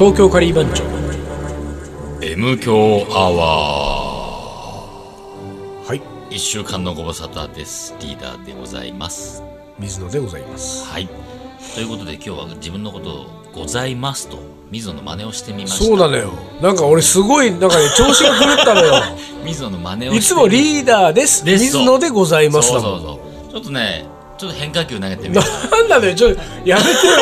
東京カリー番長。M 強アワはい。ー一週間のご無沙汰です。リーダーでございます。水野でございます。はい。ということで今日は自分のことをございますと水野の真似をしてみました。そうなのよ。なんか俺すごいなんかね調子が狂ったのよ。水野の真似をいつもリーダーです。です水野でございますそうそうそう。ちょっとねちょっと変化球投げてみたなんなのよちょっとやめてよ。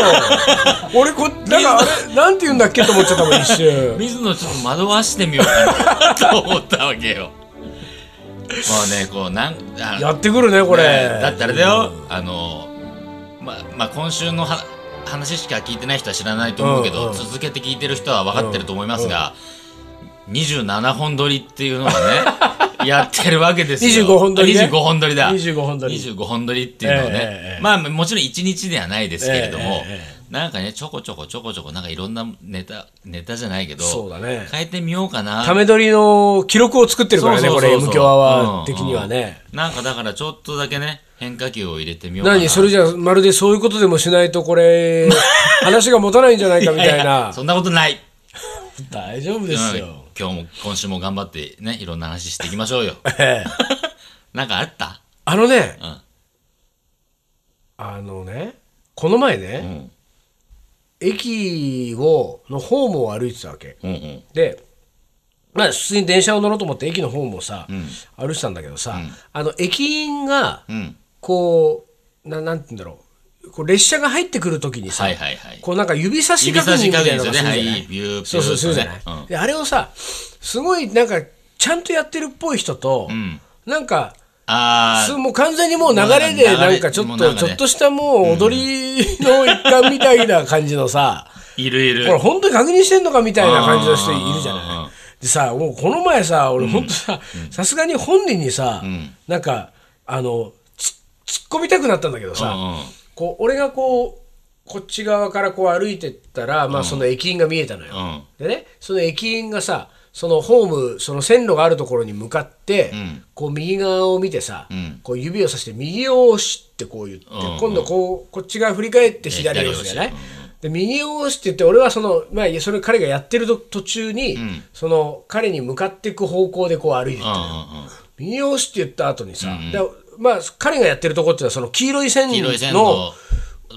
俺こなんかあれなんて言うんだっけと思っちゃったもん一瞬。水野ちょっと惑わしてみようかなと思ったわけよ。もうねこうなんあやってくるねこれ、ねだってあれだよ、あのままあ今週のは話しか聞いてない人は知らないと思うけど、うんうん続けて聞いてる人は分かってると思いますが、27本撮りっていうのをねやってるわけですよ。25本撮りね。25本撮りだ。25本撮り。25本撮りっていうのをね、ええええ。まあもちろん1日ではないですけれども、えええなんかねちょこちょこちょこちょこなんかいろんなネタネタじゃないけどそうだね。変えてみようかな。ため撮りの記録を作ってるからねこれ M 強アワー的にはね、なんかだからちょっとだけね変化球を入れてみようかな。何それじゃあまるでそういうことでもしないとこれ 話が持たないんじゃないかみたいな。そんなことない。大丈夫ですよ、うん今日も今週も頑張ってねいろんな話していきましょうよ。ええ。なんかあった？あのね、うん。あのねこの前うね、ん。駅をのホームを歩いてたわけ。うんうん。でまあ普通に電車を乗ろうと思って駅のホームをさ、ん。歩いてたんだけどさ、ん。あの駅員がうん。こうななんて言うんだろうこう列車が入ってくる時にさ、はいはいはい。こうなんか指差し確認みたいなのがするじゃない、ね。そうそうするじゃない、うん。であれをさすごいなんかちゃんとやってるっぽい人と、ん。なんかあすもう完全にもう流れでなんかちょっと、ちょっとしたもう踊りの一環みたいな感じのさ、ーいるいる。これ本当に確認してんのかみたいな感じの人いるじゃない。でさ、もうこの前さ、俺本当さ、さすがに本人にさ、ん。なんか、あの、つ突っ込みたくなったんだけどさ、こう俺がこう、こっち側からこう歩いてったら、まあその駅員が見えたのよ。うん。でね、その駅員がさ、そのホーム、その線路があるところに向かって、ん。こう右側を見てさ、ん。こう指をさして右を押しってこう言って、うん。うん今度こうこっち側振り返って左を押すじゃない、で右を押しって言って俺はその、まあ、それ彼がやってると途中に、ん。その彼に向かっていく方向でこう歩いてったのよ、うんうんうん。右を押しって言った後にさ、でまあ彼がやってるとこっていうのはその黄色い線のの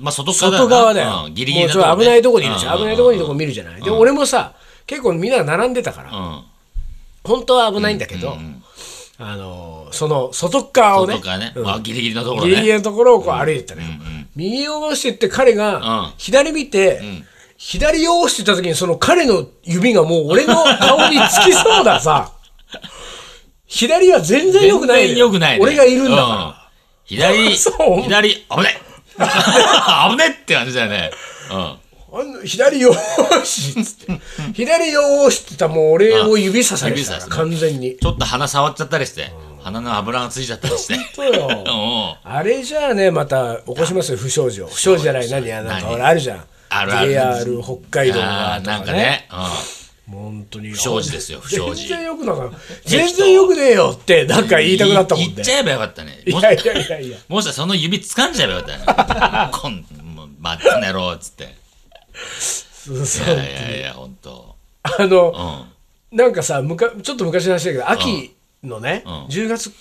まあ外側外側だよ、うんギリギリもうちょっと危ないとこにいるじゃん、危ないとこにいるとこ見見るじゃない、で俺もさ結構みんなが並んでたから、うん。本当は危ないんだけど、あのーその外側をね。ギリギリのところギリギリねのところをこう歩いてったのよ、右を押してって彼がうん。左見て、左を押してった時にその彼の指がもう俺の顔につきそうださ左は全然良くないのよ。全然良くないね。俺がいるんだから、うん。左 そう。左危ね。危ねって感じだよね。うん。あの左よーしっつって。左よーしって言ったらもう俺を指さされてたね完全に。ちょっと鼻触っちゃったりして。鼻の油がついちゃったりして。そうよ。うん。あれじゃあねまた起こしますよ不祥事。を不祥事じゃない。何やなんかあるじゃん。あるある。JR 北海道あーなんかね。うん本当に。不祥事ですよ不祥事。全然よくなかった。全然よくねえよってなんか言いたくなったもんね。言っちゃえばよかったね。もしいやいやいやいや。もし かその指掴んじゃえばよかったね。こんもうまったねろっつって。そうそういやいやいや本当。あのうん。なんかさむかちょっと昔の話だけど秋のねうん。10月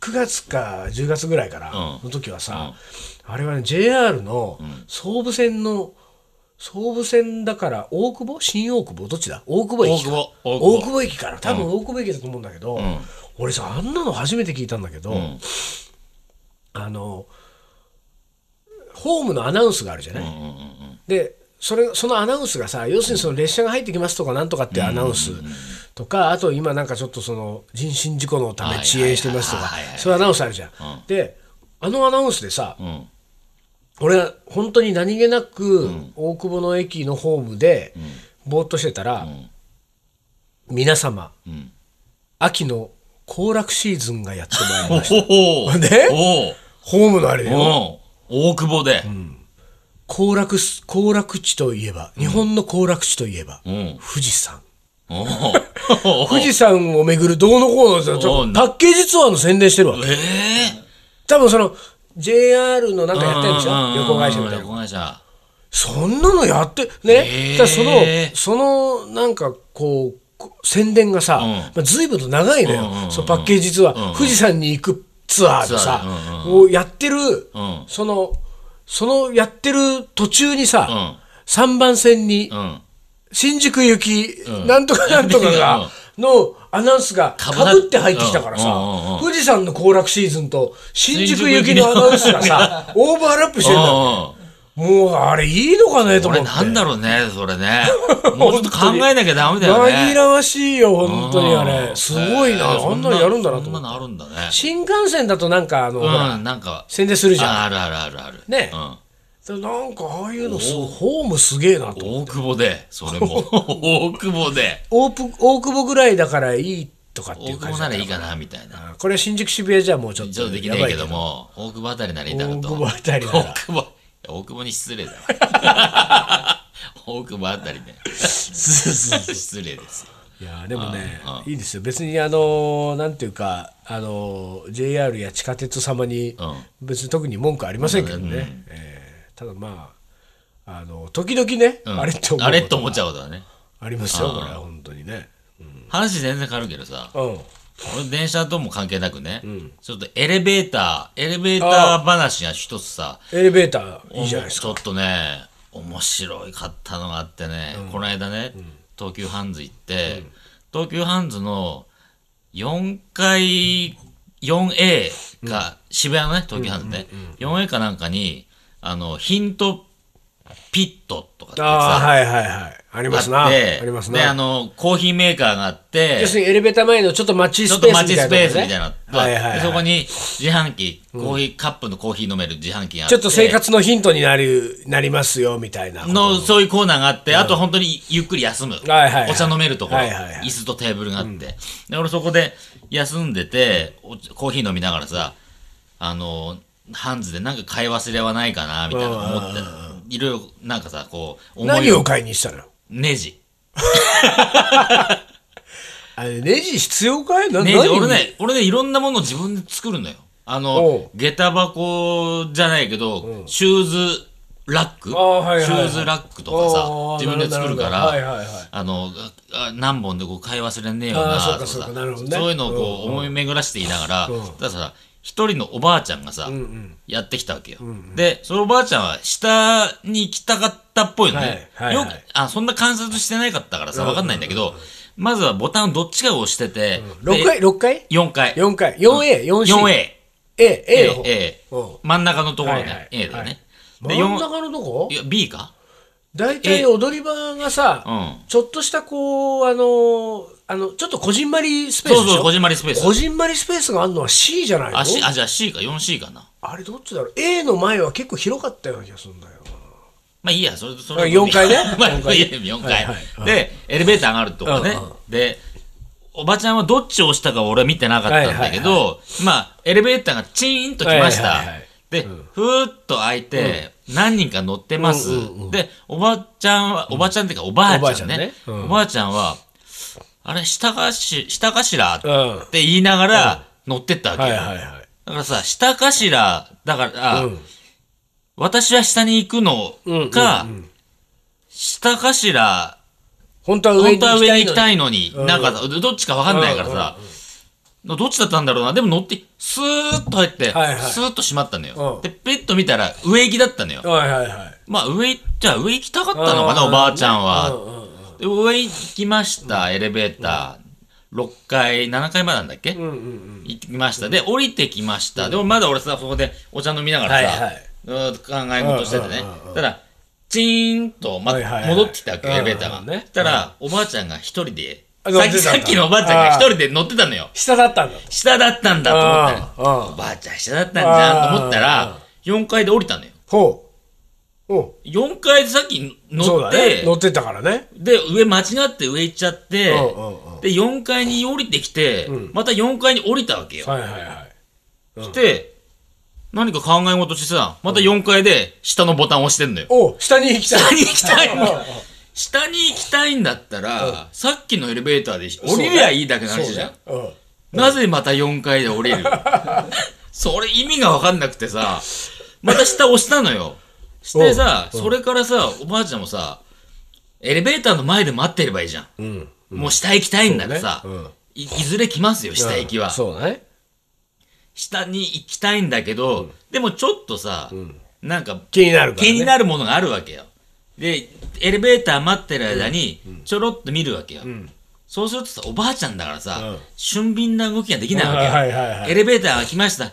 9月か10月ぐらいからうん。の時はさあれはね JR の総武線の総武線だから大久保？新大久保？どっちだ？大久保駅か。大久保。駅から多分大久保駅だと思うんだけど、俺さあんなの初めて聞いたんだけど、ん。あのホームのアナウンスがあるじゃない、うんうんうんでそれそのアナウンスがさ要するにその列車が入ってきますとかなんとかっていうアナウンスとかあと今なんかちょっとその人身事故のため遅延してますとかはいはい。はいはいそういうアナウンスあるじゃん。であのアナウンスでさうん俺は本当に何気なく大久保の駅のホームでぼーっとしてたら、皆様、ん。秋の行楽シーズンがやってまいりました。でおホームのあれだよ。お大久保で。行楽す、行楽地といえば、日本の行楽地といえば、うん。富士山。富士山を巡るどうのこうのパッケージツアーの宣伝してるわけ。ええ多分その、JR のなんかやってるんでしょ？うんうんうん旅行会社みたいな。旅行会社。そんなのやってね、だそのそのなんかこうこ宣伝がさ、うん。まあ、随分と長いのよ、うんうんうんそのパッケージ実は、うんうん。富士山に行くツアーでさツ、アーをやってる、うん。そのそのやってる途中にさ、うん。3番線にうん。新宿行き、うん。なんとかなんとかが、のアナウンスがかかぶって入ってきたからさ、富士山の行楽シーズンと新宿行きのアナウンスがさ、オーバーラップしてるんだもうあれいいのかねと思って。なんだろうね、それね。もうちょっと考えなきゃダメだよね。紛らわしいよ、本当にあれ。うんすごいな、あんなのやるんだなとそんな思って。のあるんだね。新幹線だとなんかあの、ほらうん、なんか。宣伝するじゃん。ああるあるあるある。ねうん。なんかああいうのすごい、ホームすげえなと。大久保で、それも。大久保で。オープ大久保ぐらいだからいいとかっていう大久感じだならいいかな、みたいな。これ新宿渋谷じゃもうちょっとちょっとできないけども、大久保あたりならいいだろうと。大久保あたりなら大久保。大久保に失礼だわ。大久保あたりで。失礼ですよ。いやでもねいいですよ別にあのなんていうかあの JR や地下鉄様にうん別に特に文句ありませんけどね、えーただまああの時々ね、うん。あれって思うあれって思っちゃゃうことはね。ありますよこれは本当にね。話全然変わるけどさ、うん。俺電車とも関係なくね、ちょっとエレベーター、エレベーター話が一つさ、エレベーターいいじゃないですか。ちょっとね、面白いかったのがあってね、この間ね、東急ハンズ行って、東急ハンズの4階、4A か、渋谷のね、東急ハンズね、4A かなんかに、あの、ヒントピットとかってああさ、はいはいはい。ありますな。ああって、りますで、あなの、コーヒーメーカーがあって要、するにエレベーター前のちょっと待ちちょスペースっと待ちスみたいなとこねペースみたいなのがはいはいはいでそこに自販機、コーヒー、カップのコーヒー飲める自販機があって。ちょっと生活のヒントになるなりますよみたいな。の、そういうコーナーがあって、あと本当にゆっくり休む。はいはいはい。お茶飲めるところ、はいはいはい。椅子とテーブルがあって。で、俺そこで休んでて、おコーヒー飲みながらさ、あの、ハンズでなんか買い忘れはないかな、みたいな思って、いろいろなんかさ、こう、思い何を買いにしたの？ネジ。あれネジ必要かい？なネジ、何？俺ね、俺ね、いろんなものを自分で作るのよ。あの、下駄箱じゃないけど、シューズラック、はいはいはいシューズラックとかさ自分で作るかなら、るほど。はいはいはい。あの、何本でこう買い忘れねえよなとかさそういうのをこう思い巡らしていながら、うん。たださ、一人のおばあちゃんがさ、うんうんやってきたわけよ。で、そのおばあちゃんは下に行きたかったっぽいのね。はいはいはいよく、あ、そんな観察してないかったからさ、わかんないんだけど、まずはボタンどっちかを押してて、6回6回 ?4 回。4回 4A、4C。4A。A、A の方。A、うん A。真ん中のところね、はいはい A だよね。で、真ん4、中のとこ？いや、B か？大体踊り場がさ、うん。ちょっとしたこう、あの、あの、ちょっとこじんまりスペースでしょ？そうそう、こじんまりスペース。こじんまりスペースがあるのは C じゃないの？あ、C、あ、じゃあ C か、4C かな。あれどっちだろう ?A の前は結構広かったような気がするんだよな。まあいいや、それ、それ。あ4階ねまあ、4 4階階。4階はいはい。で、エレベーターがあるとこねうんうん。で、おばちゃんはどっちを押したか俺は見てなかったんだけはいど、まあ、エレベーターがチーンと来ましたはいはいはい。で、ふーっと開いて、何人か乗ってます。で、おばちゃんは、おばちゃんっていうかおばあちゃんね。おばあちゃんは、あれ、下かし、下かしらっうん。て言いながら乗ってったわけよ。はいはいはい。だからさ、下かしら、だから、うん私は下に行くのか、下かしら、本当は上に本当は上に行きたいいのに、なんかさ、どっちかわかんないからさ、どっちだったんだろうな。でも乗って、スーッと入って、はいはいスーッと閉まったのよ。うんで、ペッと見たら上行きだったのよ。の。はいはいはい。まあ上、じゃあ上行きたかったのかな、うんおばあちゃんうんは。で上行きました、エレベーター。6階、7階までなんだっけ？うんうんうん。行きました。で、降りてきました。でもまだ俺さ、そこでお茶飲みながらさ、はいはい。考え事しててね。ただ、チーンと、ま戻ってきたわけエレベーターが。そしたら、おばあちゃんが一人で、あさっき、さっきのおばあちゃんが一人で乗ってたのよ。下だったんだと。下だったんだと思ったおばあちゃん下だったんじゃんと思ったら、4階で降りたのよ。ほう。お4階でさっき乗って、ね。乗ってたからね。で、上間違って上行っちゃって。で、4階に降りてきて、また4階に降りたわけよ。はいはいはい。して、何か考え事してさ、また4階で下のボタンを押してんのよ。お下に行きたい。下に行きたいんうんうんだ。下に行きたいんだったら、さっきのエレベーターで降りりゃいいだけの話じゃん。なぜまた4階で降りる？それ意味がわかんなくてさ、また下押したのよ。してさ、それからさ、おばあちゃんもさ、エレベーターの前で待ってればいいじゃん。うん。もう下行きたいんだらさ、ね。うん。いいずれ来ますよ、下行きは。そうだね下に行きたいん。だけど、でもちょっとさ、なんか気になるね。気になるものがあるわけよ。で、エレベーター待ってる間に、ちょろっと見るわけよ。そうするとさ、おばあちゃんだからさ、うん俊敏な動きができないわけよ。はいはいはいエレベーターが来ました。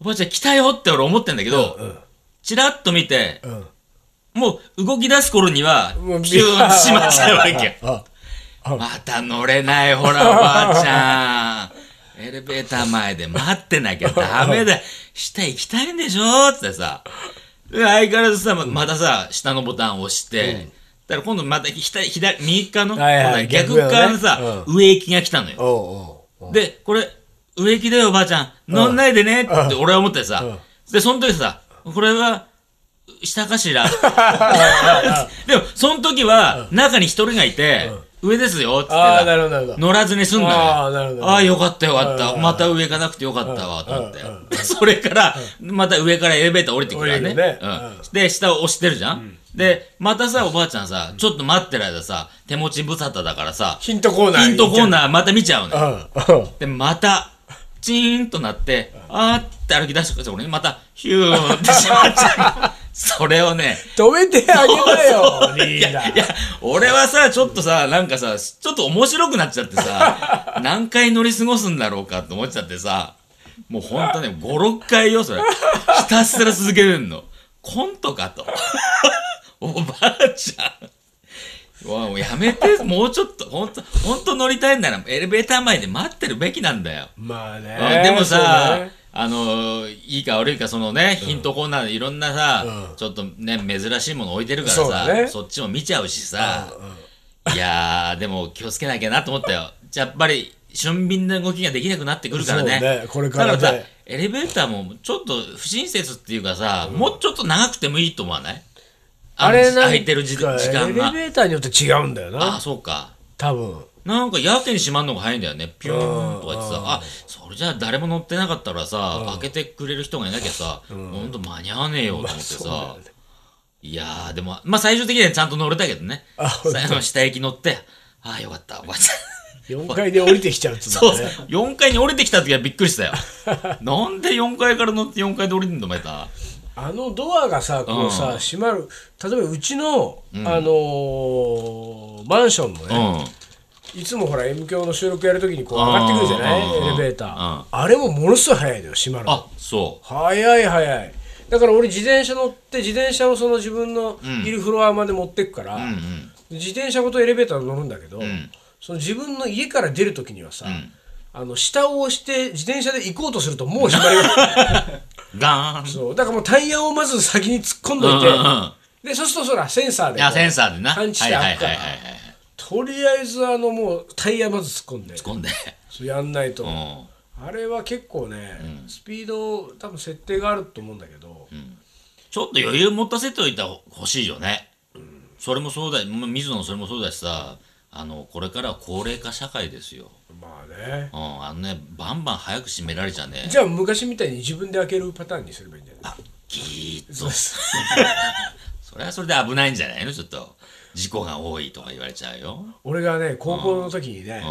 おばあちゃん来たよって俺思ってんだけど、うんチラッと見て、うんもう動き出す頃には、ピューンとしまっちゃうわけよ。あまた乗れない、ほら、おばあちゃん。エレベーター前で待ってなきゃダメだ。下行きたいんでしょ？ってさ。で相変わらずさ、ままたさ、下のボタンを押して、だから今度また左、左、右側の、逆側のさ、逆上行きが来たのよ。で、これ、植木だよ、おばあちゃん。乗んないでねって俺は思ってさ。で、その時さ、これは、下かしら。でも、その時は、中に一人がいて、上ですよ、つってああなるさ、ほどなるほど。乗らずに済んだ。のよ。ああなるほど。ああ、よかったよかった。うん。また上がなくてよかったわ、と思って。それから、また上からエレベーター降りてくるからね。ね。うん。で、下を押してるじゃん。で、またさ、おばあちゃんさ、ちょっと待ってる間さ、手持ち無沙汰だからさ、ヒントコーナーヒントコーーナーまた見ちゃうのよ。で、また、チーンとなって、あーって歩き出してくる俺にまた、ヒューンってしまっちゃう。それをね、止めてあげなよリーダーいや、俺はさ、ちょっとさ、なんかさ、ちょっと面白くなっちゃってさ、何回乗り過ごすんだろうかって思っちゃってさ、もうほんとね、5、6回よ、それ。ひたすら続けるの。コントかと。おばあちゃん。うわもうやめて、もうちょっと、ほんと、ほんと乗りたいんなら、エレベーター前で待ってるべきなんだよ。まあうんねでもさ、ねあのいいか悪いかそのね、ヒントコーナーでいろんなさ、うん。ちょっとね珍しいもの置いてるからさそっちも見ちゃうしさ、いやーでも気をつけなきゃなと思ったよ。やっぱり俊敏な動きができなくなってくるからね。これからね。だからさエレベーターもちょっと不親切っていうかさ、もうちょっと長くてもいいと思わない？あれなんか空いてる時時間が。エレベーターによって違うんだよああなそうか。多分なんかやけに閉まるのが早いんだよね。ピューンとか言ってさ、あ、それじゃあ誰も乗ってなかったらさ、開けてくれる人がいなきゃさ、ほんと間に合わねえよと思ってさ。いやー、でも、まあ最終的にはちゃんと乗れたけどね。あ最後の下行き乗って、ああ、よかった、おばあちゃん。4階で降りてきちゃうっつね そう、4階に降りてきた時はびっくりしたよ。なんで4階から乗って4階で降りるんだ、お前た。あのドアがさこうさ、うん閉まる例えばうちの、あのーマンションのうね、ん。いつもほら M 響の収録やるときにこう上がってくるじゃない？うんエレベーター、うん。あれもものすごい早いのよ閉まるの。あ、そ早い早い。だから俺自転車乗って自転車をその自分のいるフロアまで持ってくから、う。うんうん。自転車ごとエレベーター乗るんだけど、ん。その自分の家から出るときにはさ、ん。あの下を押して自転車で行こうとするともう閉まりが ガーン。そう。だからもうタイヤをまず先に突っ込んどいて、うんうんうん。でそうするとそらセンサーでセンサーでな。感知してあるから。はいはいはいはいはい。とりあえずあのもうタイヤまず突っ込んで突っ込んで。そうやんないと、うん。あれは結構ね、スピード多分設定があると思うんだけど、ちょっと余裕持たせておいたほしいよね。それもそうだまあ水野それもそうだしさ、あの、これからは高齢化社会ですよ。まあねうん、あのね、バンバン早く閉められちゃね。じゃあ昔みたいに自分で開けるパターンにすればいいんじゃない？あ、ギーッと。そうです それはそれで危ないんじゃないの？ちょっと。事故が多いとか言われちゃうよ。俺がね高校の時にね、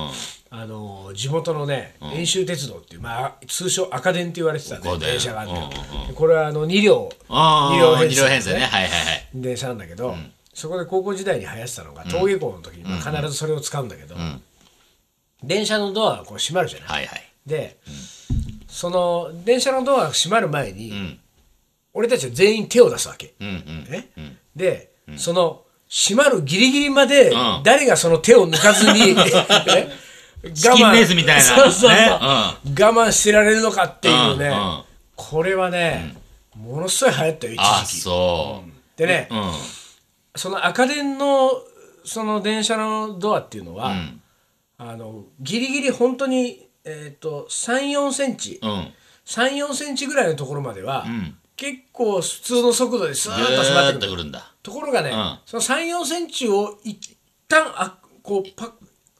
うん。あの地元のね遠州鉄道っていう、まあ、通称赤電って言われてたね赤電電車があって、うんうんでこれはあの2両ああ、二両編二成両編成ね。はいはいはい。電車なんだけど、そこで高校時代に流行ってたのが登下校の時に、まあ、必ずそれを使うんだけど、ん電車のドアがこう閉まるじゃない？はいはい。で、その電車のドアが閉まる前に、ん俺たちは全員手を出すわけ。うんうん。ね？うんで、その閉まるギリギリまで、ん。誰がその手を抜かずに、ね我チキンレースみたいな。そうそうそう、ね。我慢してられるのかっていうね、これはね、ものすごい流行ったよ一あ、時期。そう。でね、うん。その赤電のその電車のドアっていうのは、ん。あのギリギリ本当にえっ、と3、4センチ、うん。3、4センチぐらいのところまでは、ん。結構普通の速度でスーぐッと閉まーってとくるんだ。ところがね、うんその3、4センチを一旦あこうパ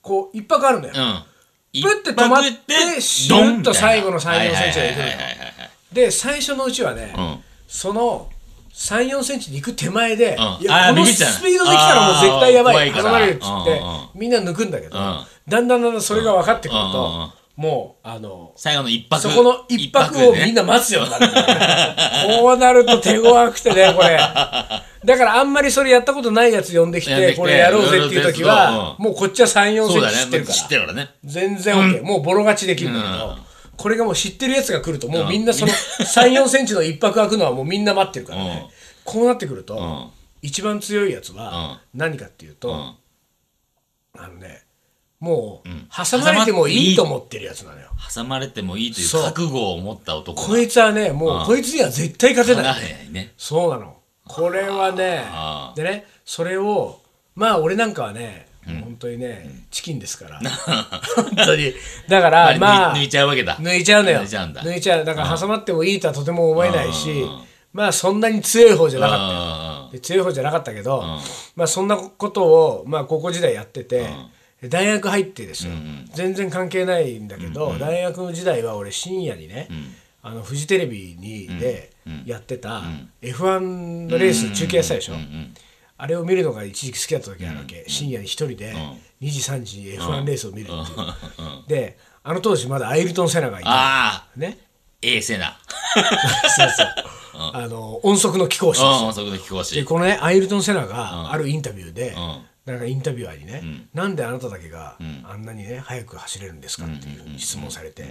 こう一泊あるのよ。うん。プッて止まって一泊でシュッとドンみたいな最後の3 4センチがいくのよはいはいはいはいはいで最初のうちはね、はいその3、4センチで行く手前で、うんいや、このあービビっちゃうスピードで来たらもう絶対やばい、あー怖いから挟まれるっつってうんうん、みんな抜くんだけど、うんだんだんだんだんそれが分かってくるうんうんうんと、もう、あの、最後の一泊。そこの一泊をみんな待つようになるね。こうなると手強くてね、これ。だからあんまりそれやったことないやつ呼んできて、これやろうぜっていう時は、うもうこっちは3、4そうだね。センチ知ってるか知ってら。るからね。全然 OK。もうボロ勝ちできるんだけど、これがもう知ってるやつが来ると、もうみんなその3、4センチの一泊空くのはもうみんな待ってるからね。こうなってくると、ん一番強いやつは何かっていうと、んあのね、もう、挟まれてもいいと思ってるやつなのよ。挟まれてもいいという覚悟を持った男こいつはね、もう、こいつには絶対勝てない。いね。そうなの。これはねあ、でね、それを、まあ俺なんかはね、本当にね、チキンですから。本当に。だから、まあ、抜いちゃうわけだ。抜いちゃうのよ。抜いちゃうんだ抜いちゃう。だから挟まってもいいとはとても思えないし、まあそんなに強い方じゃなかった強い方じゃなかったけど、まあそんなことを、まあ高校時代やってて、大学入ってですよ、全然関係ないんだけど、大学時代は俺深夜にね、あのフジテレビにでやってた F1 のレース中継やってたでしょ、あれを見るのが一時期好きだった時あるわけ、深夜に一人で2時3時に F1 レースを見るっていう、であの当時まだアイルトン・セナがいてあね。ー、ええせな。そう。そうあの音速の貴公子ですよ。うん、そこで貴公で子。このねアイルトン・セナがあるインタビューで、んなんかインタビュアーにね、なんであなただけがあんなにね速く走れるんですかっていうふうに質問されて、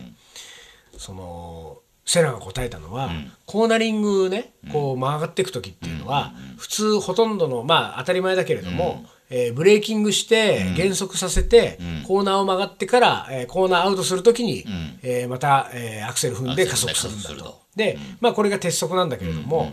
そのセナが答えたのは、コーナリングねこう曲がっていく時っていうのは、普通ほとんどのまあ当たり前だけれども、えーブレーキングして減速させて、コーナーを曲がってから、えーコーナーアウトするときに、えーまた、えーアクセル踏んで加速するんだと。でまあ、これが鉄則なんだけれども、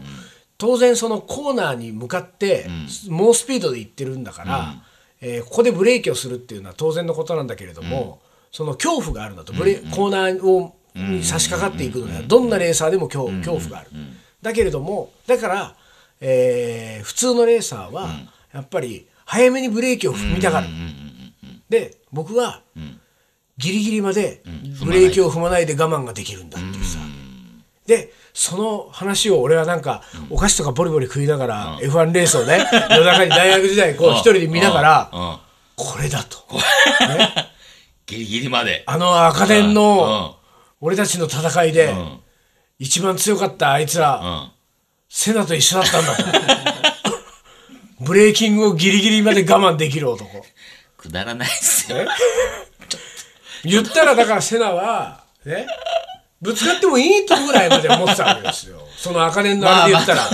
当然そのコーナーに向かって猛スピードで行ってるんだから、えーここでブレーキをするっていうのは当然のことなんだけれども、その恐怖があるんだとブレ、コーナーをに差し掛かっていくのにはどんなレーサーでも恐恐怖がある。だけれどもだから、えー普通のレーサーはやっぱり早めにブレーキを踏みたがる。で僕はギリギリまでブレーキを踏まないで我慢ができるんだっていうさ。でその話を俺はなんかお菓子とかボリボリ食いながら F1 レースをね夜中に大学時代こう一人で見ながらこれだと。ギリギリまで。あの赤電うん。の俺たちの戦いで一番強かったあいつらうん。セナと一緒だったんだと。ブレーキングをギリギリまで我慢できる男。くだらないっすよ。言ったらだからセナはねぶつかってもいいとぐらいまで思ってたわけですよ。その赤電のあれで言ったら、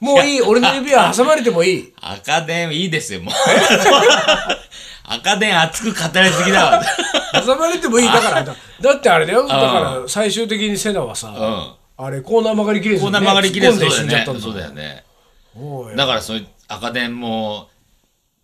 もういい俺の指は挟まれてもいい。赤電いいですよ、もう。赤電熱く語りすぎだわ。挟まれてもいい。だからだだってあれだよ。だから最終的にセナはさ、あれコーナー曲がりきれずに、ね、こんな曲がりきれず突っ込んそうだよね。で死んじゃったんだそうだよね。だからそういう赤電も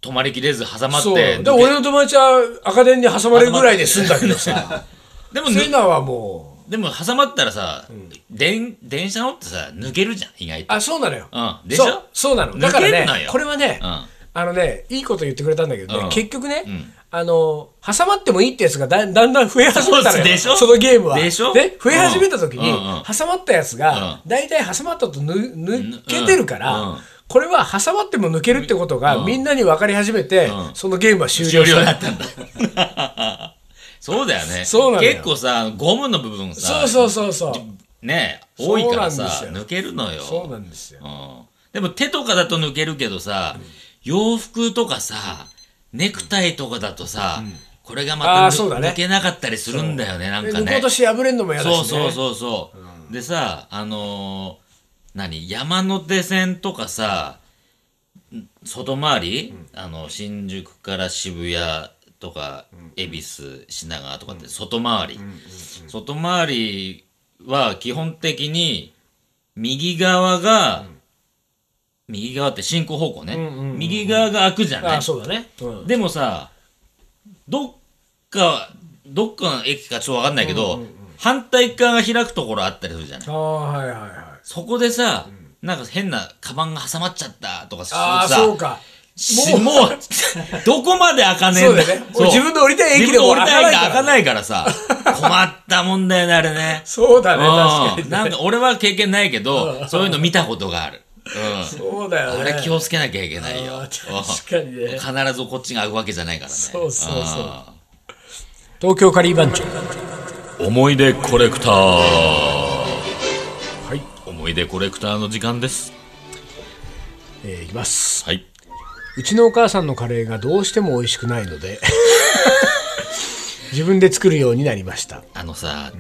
止まりきれず挟まって。で俺の友達は赤電に挟まれるぐらいで済んだけどさ。でもセナはもうでも挟まったらさ、電電車乗ってさ抜けるじゃん意外と。あそうなのよ、うん。でしょ？そうそうなの。だからね抜けんのよ。これはね、うん。あのねいいこと言ってくれたんだけどね、うん。結局ね、あの挟まってもいいってやつがだだんだん増え始めたのよ。そうでしょ？そのゲームは。でしょ？で増え始めた時に、うん。うん。うん。挟まったやつが、大体挟まったとぬ抜けてるから、うん。うんこれは挟まっても抜けるってことが、みんなに分かり始めて、そのゲームは終了終了だったんだ そうだよね。そうなのよ。結構さゴムの部分さそうそうそうそう。ね多いからさそうなんですよ。抜けるのよ。そうなんですよ。うん。でも手とかだと抜けるけどさ、洋服とかさネクタイとかだとさ、これがまあたぬ、ーそうだね。抜けなかったりするんだよねなんかこうとして破れんのも嫌だし、ね、そうそうそうそう、でさあのー何？山手線とかさん外回り、あの新宿から渋谷とか恵比寿品川とかって外回り、外回りは基本的に右側が、右側って進行方向ね、右側が開くじゃない。あそうだね、うん。でもさ、どっか、どっかの駅かちょっとわかんないけど、反対側が開くところあったりするじゃない。ああはいはいはい。そこでさ、なんか変なカバンが挟まっちゃったとかするああさ、そう。もう、どこまで開かねえんだ。そうだよね。そう。自分の降りたい駅自でも分の降りたい駅開か開かないからさ、困ったもんだよね、あれね。そうだね確かにうんなんか俺は経験ないけど、そういうの見たことがある。そうだよね。あれ気をつけなきゃいけないよ。確かにね。うん必ずこっちが会うわけじゃないからね。そうそうそう。あ東京カリー番長。ー思い出コレクター。はい、思い出コレクターの時間です。えーいきます。はいうちのお母さんのカレーがどうしても美味しくないので 自分で作るようになりました。あのさ、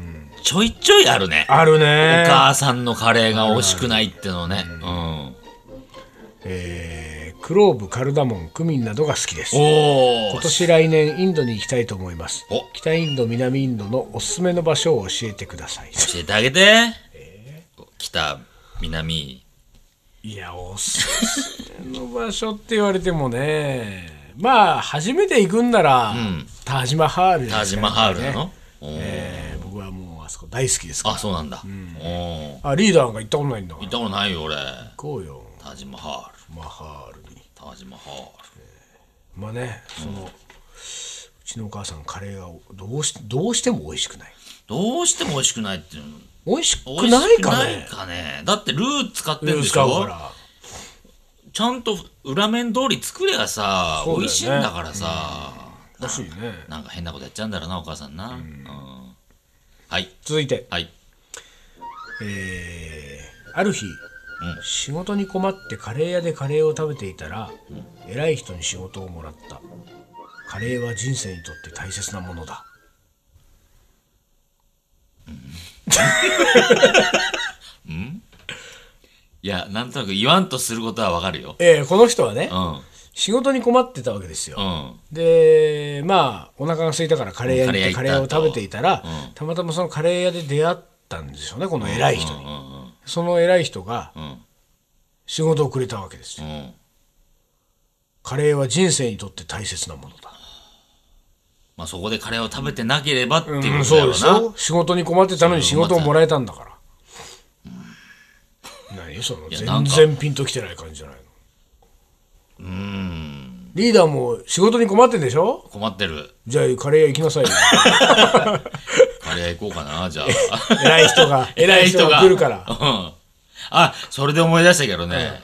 ちょいちょいあるね。あるおね母さんのカレーが美味しくないってのね。うん。えークローブカルダモンクミンなどが好きです。おお今年来年インドに行きたいと思います。お。北インド南インドのおすすめの場所を教えてください。教えてあげて、北南いやおすすめの場所って言われてもねまあ初めて行くんなら、タージマハールじゃないですかタージマハールなの、えー僕はもうあそこ大好きですから。あそうなんだ、あリーダーが行ったことないんだ行ったことないよ俺。行こうよ。タージマハール。マハールに。タージマハール。まあねその、うちのお母さんカレーがどうしどうしても美味しくない。どうしても美味しくないっていうの美味しくないしくないかね？かねだってルー使ってルーんでしょちゃんと裏面通り作りゃさ、ね。美味しいんだからさ、らしいね。なんか変なことやっちゃうんだろうなお母さんな、うん。はい。続いて。はい。えーある日、仕事に困ってカレー屋でカレーを食べていたら、偉い人に仕事をもらった。カレーは人生にとって大切なものだいやなんとなく言わんとすることはわかるよ。えーこの人はね、うん。仕事に困ってたわけですよ、うん。でまあお腹が空いたからカレー屋に行ってうんカレー屋を食べていたら、たまたまそのカレー屋で出会ったんでしょうねこの偉い人に、うんうんその偉い人がん。仕事をくれたわけですよ。うんうん。カレーは人生にとって大切なものだまあそこでカレーを食べてなければっていううんことだろうな、そうですよ仕事に困ってたのに仕事をもらえたんだから、何その全然ピンときてない感じじゃないの？うん。リーダーも仕事に困ってんでしょ？困ってる。じゃあカレー屋行きなさいよ。カレー屋行こうかなじゃあ。偉い人が 偉い人が。来るから。うん。あそれで思い出したけどね、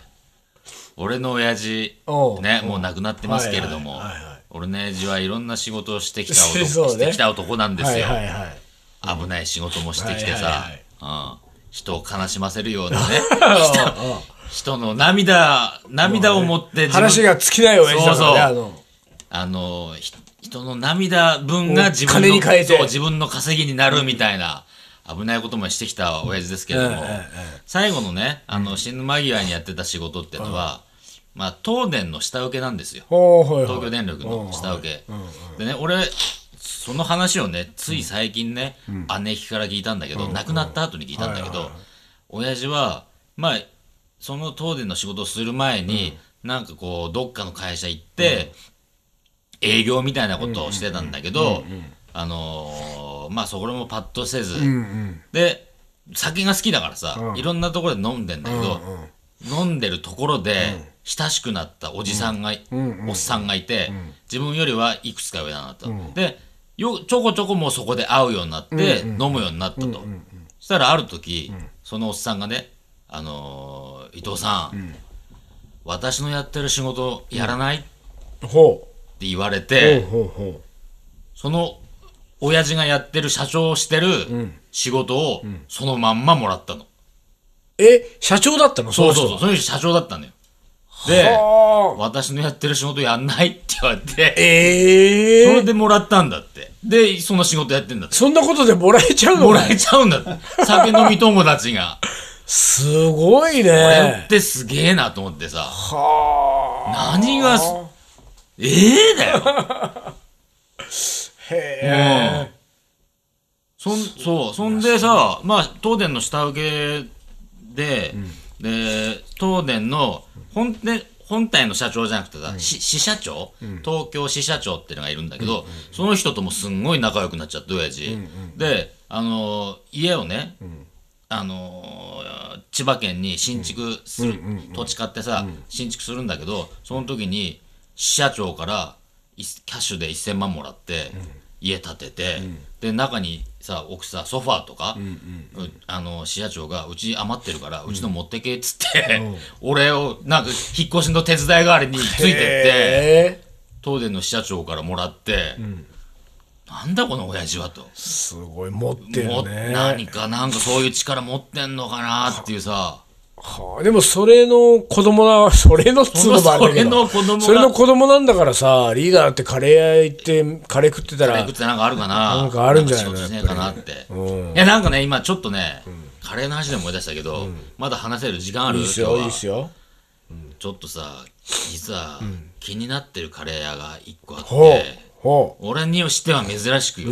俺の親父ねもう亡くなってますけれども、はいはいはいはい俺の親父はいろんな仕事をしてきた そう男,、ね。してきた男なんですよ、はいはいはい。危ない仕事もしてきてさ、はいはいうん、人を悲しませるようなね。人の涙涙を持って自分話が尽きない親父だからねあそう。の。あのひ人の涙分が自分の金に変えて。そう自分の稼ぎになるみたいな、危ないこともしてきた親父ですけれども、えええ最後のねあの死ぬ間際にやってた仕事っていうのは、まあ、東電の下請けなんですよ。東京電力の下請け、でね俺その話をねつい最近ね、姉貴から聞いたんだけど、亡くなった後に聞いたんだけど、親父はまあその東電の仕事をする前に、なんかこうどっかの会社行って、営業みたいなことをしてたんだけど、あのーまあそこもパッとせず、で酒が好きだからさ、いろんなところで飲んでんだけど、飲んでるところで親しくなったおじさんが、おっさんがいて、自分よりはいくつか上だなと、でよちょこちょこもうそこで会うようになって、飲むようになったと、そしたらある時、そのおっさんがね「あのー伊藤さん、私のやってる仕事やらない?」ってほ言われうて、ほうほその親父がやってる社長をしてる仕事をそのまんまもらったの。うえ社長だったの？そうそうそう、その人社長だったんだよ。で、はあ。私のやってる仕事やんないって言われて、ええそれでもらったんだって。で、その仕事やってんだって。そんなことでもらえちゃうの？もらえちゃうんだって。酒飲み友達が。すごいこれねってすげえなと思ってさ、はあ。何がす、ええだよ。へえ。そん、そう、そんでさ、まあ、東電の下請けで、で、東電の本店、本体の社長じゃなくてさ、し支社長、東京支社長っていうのがいるんだけど、その人ともすんごい仲良くなっちゃって、親父。で、あのー家をね、あのー千葉県に新築する、土地買ってさ、新築するんだけど、その時に支社長からいキャッシュで1000万もらって、家建てて、で中にさ置くさソファーとか、うあの市社長がうち余ってるからうちの持ってけっつって、俺をなんか引っ越しの手伝い代わりについてって東電の支社長からもらって、なんだこの親父はと。すごい持ってもるね。何かなんかそういう力持ってんのかなっていうさはあ、でもそれの子供な、それのっつうのもあれだけどそれの子供が。それの子供なんだからさ、リーダーってカレー屋行って、カレー食ってたらカレー食、ってなんかあるかな。なんかあるんじゃないの？んか仕事しねえかなって、うん。いやなんかね今ちょっとね、カレーの話で思い出したけど、まだ話せる時間ある？いいっすよ、今日は。いいっすよ。ちょっとさ実は気になってるカレー屋が一個あって、ほう、ほ俺にしては珍しくよ、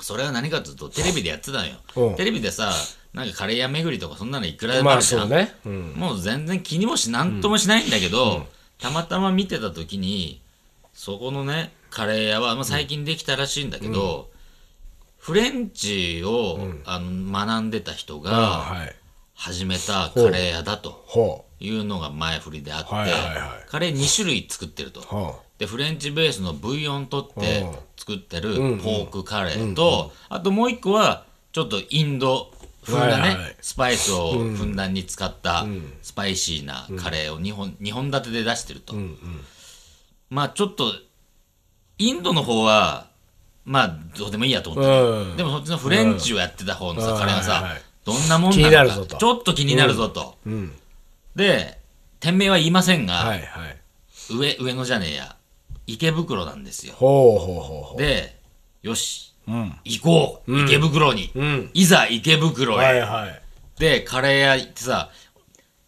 それは何かというとテレビでやってたのよ、う。んテレビでさなんかカレー屋巡りとかそんなのいくらでう。まあもあるじゃん、そうね。うん。もう全然気にもしなんともしないんだけど、たまたま見てた時にそこのねカレー屋は、まあ、最近できたらしいんだけど、フレンチを、あの学んでた人あがはい。始めたカレー屋だとほいうのが前振りであって、カレー2種類作ってると。でフレンチベースのブイヨン取ってうん作ってるポークカレーと、あともう一個はちょっとインド風なね、はいはい。スパイスをふんだんに使ったスパイシーなカレーを2本 ,2 本立てで出してると、う。うん。まあちょっとインドの方はまあどうでもいいやと思って、うん。でもそっちのフレンチをやってた方のさ、うん。カレーがさ、はいはいどんなもんなのかちょっと気になるぞと、うん。うん。で店名は言いませんが、はいはい。上上野じゃねえや。池袋なんですよ。ほうほうほうほでよし。行こう、池袋に、うん。いざ池袋へ、はいはい。でカレー屋行ってさ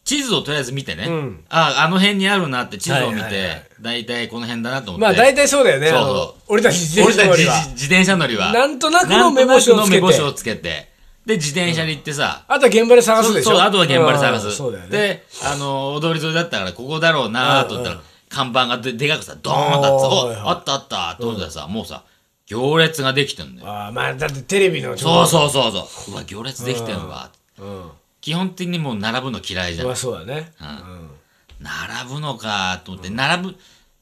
地図をとりあえず見てね、うん。ああの辺にあるなって地図を見て、はいはいこの辺だなと思って。まあ大体そうだよね。そう俺たち自転車乗りは。自転車乗りは。なんとなくの目星をつけて。で自転車で行ってさ、あとは現場で探すでしょ？そうあとは現場で探す、うん。そうだよね。であの大通り沿いだったからここだろうなと思ったら、うん。看板がででかくさドーンとあっておおーはいはい。あったあったと思ったらさ、もうさ行列ができてんだよ。ああ、まあだってテレビのそうそうそうそう。うわ行列できてんわ、う。うん。基本的にもう並ぶの嫌いじゃん、まあそうだね。並ぶのかと思って並ぶ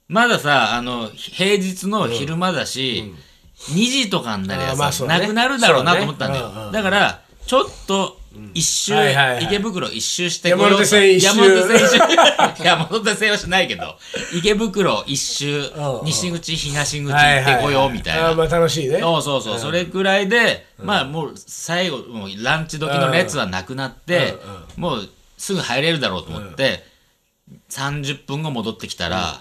まださあの平日の昼間だし、2時とかになりゃあーまあさ、なくなるだろうなと思ったんだよ、そうね。うんうん。だからちょっと一周、はいはいはい。池袋一周してこよう山手線一周。山手線一周。山手線はしないけど池袋一周、うんうん。西口東口行ってこようみたいな、ああまあ楽しいね。そうそうそう、それぐらいで、まあもう最後もうランチ時の列はなくなって、もうすぐ入れるだろうと思って、30分後戻ってきたら、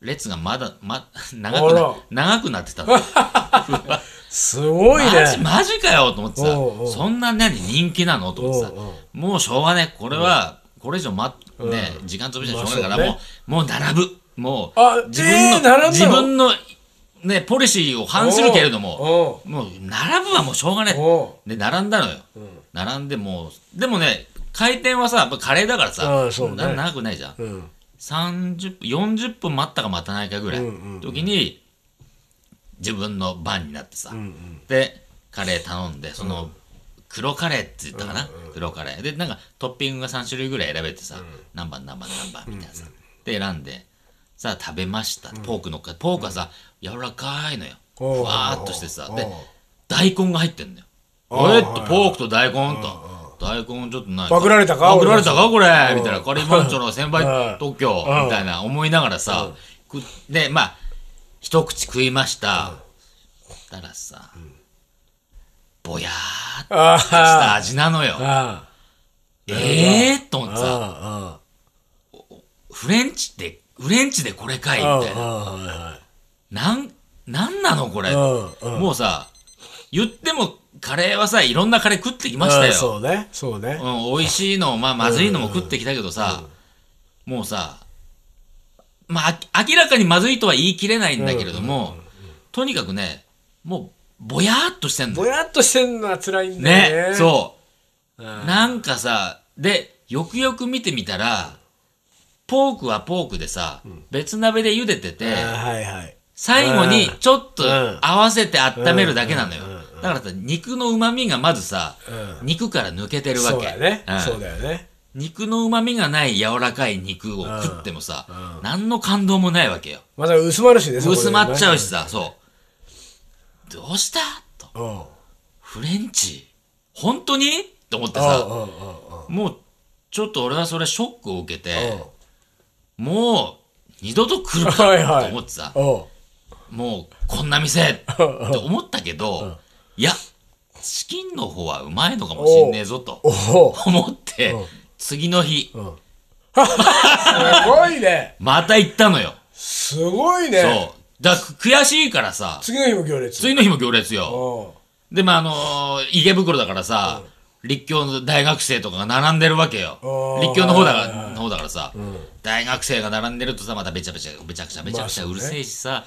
列がまだ、ま、長くな長くなってたの。すごいマジね。マジかよと思ってさおうおう。そんな何人気なのと思ってさおうおう。もうしょうがねこれはこれ以上まね時間潰してしょうがないからまあもうもう並ぶ。もあう自分のえー並んだの？自分のねポリシーを反するけれどももう並ぶはもうしょうがないおう。で並んだのよ。並んでもうでもね回転はさやっぱカレーだからさうんそうね。な長くないじゃん。うん。30分40分待ったか待たないかぐらいうんうんうん。時に自分の番になってさ、うんうん。でカレー頼んでその黒カレーって言ったかな、黒カレー。でなんかトッピングが3種類ぐらい選べてさ、何番何番何番みたいなさ、で選んでさあ食べましたポークのっかポークはさ柔らかいのよ。ふわーっとしてさ。で大根が入ってんだよ。えっとポークと大根と。大根ちょっとない。パクられたか？パクられたか？これ！うん。みたいな。カリー番長の先輩うん。特許！みたいな思いながらさくでまあ一口食いましたたらさぼやーっとあしたあ。味なのよ。ええーと思ってさあフレンチってフレンチでこれかいみあ。たいなあなんなんなのこれ。もうさ言ってもカレーはさいろんなカレー食ってきましたうんよそうね。そうね。うん、美味しいの、まあ、まずいのも食ってきたけどさ、もうさ、まあ、あ明らかにまずいとは言い切れないんだけれども、とにかくね、もう、ぼやーっとしてんのぼ。やっとしてんのは辛いんだよね。ね、そう。うん。なんかさ、で、よくよく見てみたら、ポークはポークでさ、別鍋で茹でてて、はいはい。最後にちょっとうん合わせて温めるだけなのよ。だからさ、肉の旨味がまずさ、う肉から抜けてるわけ。そうだねうん。そうだよね。肉の旨味がない柔らかい肉を食ってもさ、うん何の感動もないわけよ。まだ薄まるしね、そこで薄まっちゃうし。さ、そう。どうした？と。うん。フレンチ？本当に？って思ってさ。うんうんうんもうちょっと俺はそれショックを受けてうん。もう二度と来るか はいはい。と思ってさ。うん。もうこんな店！って思ったけどいやチキンの方はうまいのかもしんねえぞとおお。思って次の日。すごいね。また行ったのよ。すごいね。そう。だ悔しいからさ。次の日も行列。次の日も行列よ。うん。でまああのー池袋だからさ、立教の大学生とかが並んでるわけよ。立教の方だはいはいからの方だからさ、大学生が並んでるとさまたべちゃべちゃべちゃくちゃべちゃくちゃうねうるせえしさ、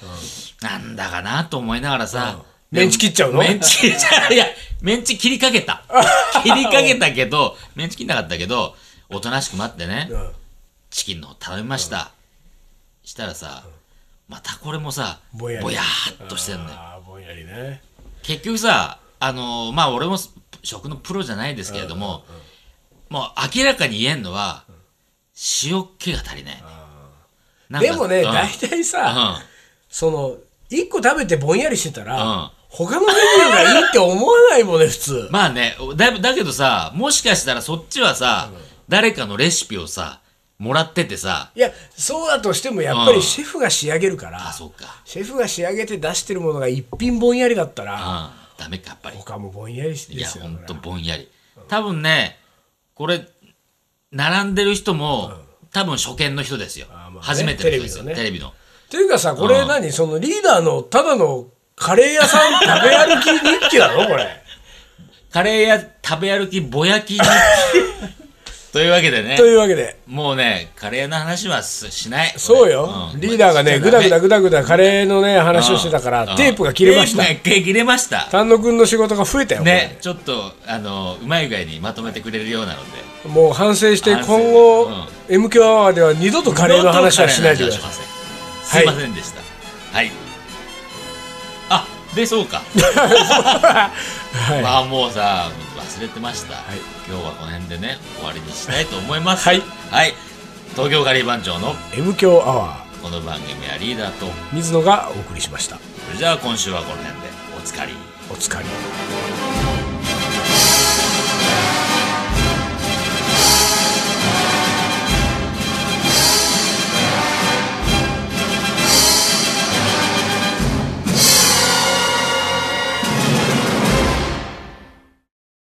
なんだかなと思いながらさ、メンチ切っちゃうの？メンチ切っちゃう。いやメンチ切りかけた。切りかけたけどメンチ切んなかったけどおとなしく待ってね、うん。チキンの方頼みました、したらさまたこれもさぼんやっとしてんの。よぼんやりね。結局さあのーまあ俺も食のプロじゃないですけれども、もう明らかに言えんのは、塩気が足りない。でもねうん。大体さその一個食べてぼんやりしてたうん。ら他のメニューがいいって思わないもんね普通。まあねだだけどさもしかしたらそっちはさ、誰かのレシピをさもらっててさ。いやそうだとしてもやっぱりシェフが仕上げるからあそうか。シェフが仕上げて出してるものが一品ぼんやりだったうん。らダメかやっぱり。他もぼんやりですいやよほんとぼんやり。多分ねこれ並んでる人も、多分初見の人ですよ、初めての人ですよ。テレビのね。テレビの。っていうかさこれ何？そのリーダーのただのカレー屋さん食べ歩き日記なの？これ。カレーや食べ歩きぼやきにというわけでね。というわけで。もうねカレーの話はすしない。そうよ、ん。リーダーがねぐだぐだぐだぐだカレーのね話をしてたから、うん。テープが切れました。テープが切れました。丹野くんの仕事が増えたよ、ねちょっとあのうまい具合にまとめてくれるようなので。もう反省して今後、うん。M 響アワーでは二度とカレーの話はしないでください。いす。い。ませんでした。はい、あでそうか。はい、まあもうさ忘れてました、い今日はこの辺でね終わりにしたいと思います。はい、はい、東京ガリー番長の M 強アワー。この番組はリーダーと。水野がお送りしました。それじゃあ今週はこの辺で。おつかりおつかり